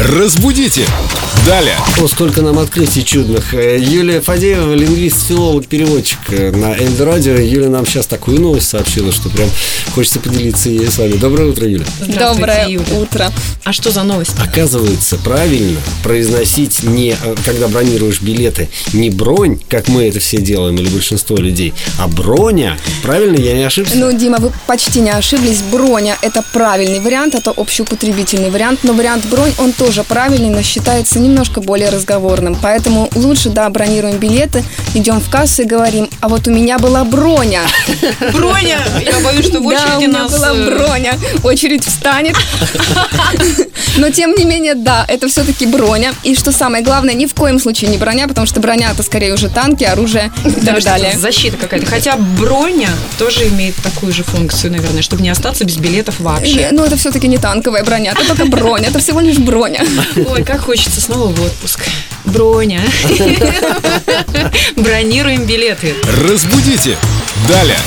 Разбудите! Далее! О, сколько нам открытий чудных. Э, Юлия Фадеева, лингвист, филолог, переводчик э, на Эльдорадио. Юля нам сейчас такую новость сообщила, что прям хочется поделиться ей с вами. Доброе утро, Юля. Доброе Юля. утро. А что за новость? Оказывается, правильно произносить не, э, когда бронируешь билеты, не бронь, как мы это все делаем, или большинство людей, а броня. Правильно, я не ошибся? Ну, Дима, вы почти не ошиблись. Броня – это правильный вариант, это общеупотребительный вариант. Но вариант бронь, он тоже правильный, но считается немножко более разговорным. Поэтому лучше, да, бронируем билеты, идем в кассу и говорим, а вот у меня была броня. Броня! Я боюсь, что в Да, у очереди меня была э, броня. Очередь встанет. Но тем не менее, да, это все-таки броня. И что самое главное, ни в коем случае не броня, потому что броня это скорее уже танки, оружие и так далее. защита какая-то. Хотя броня тоже имеет такую же функцию, наверное, чтобы не остаться без билетов вообще. Ну, это все-таки не танковая броня, это только броня, это всего лишь броня. Ой, как хочется снова в отпуск. Броня. Бронируем билеты. Разбудите! Далее!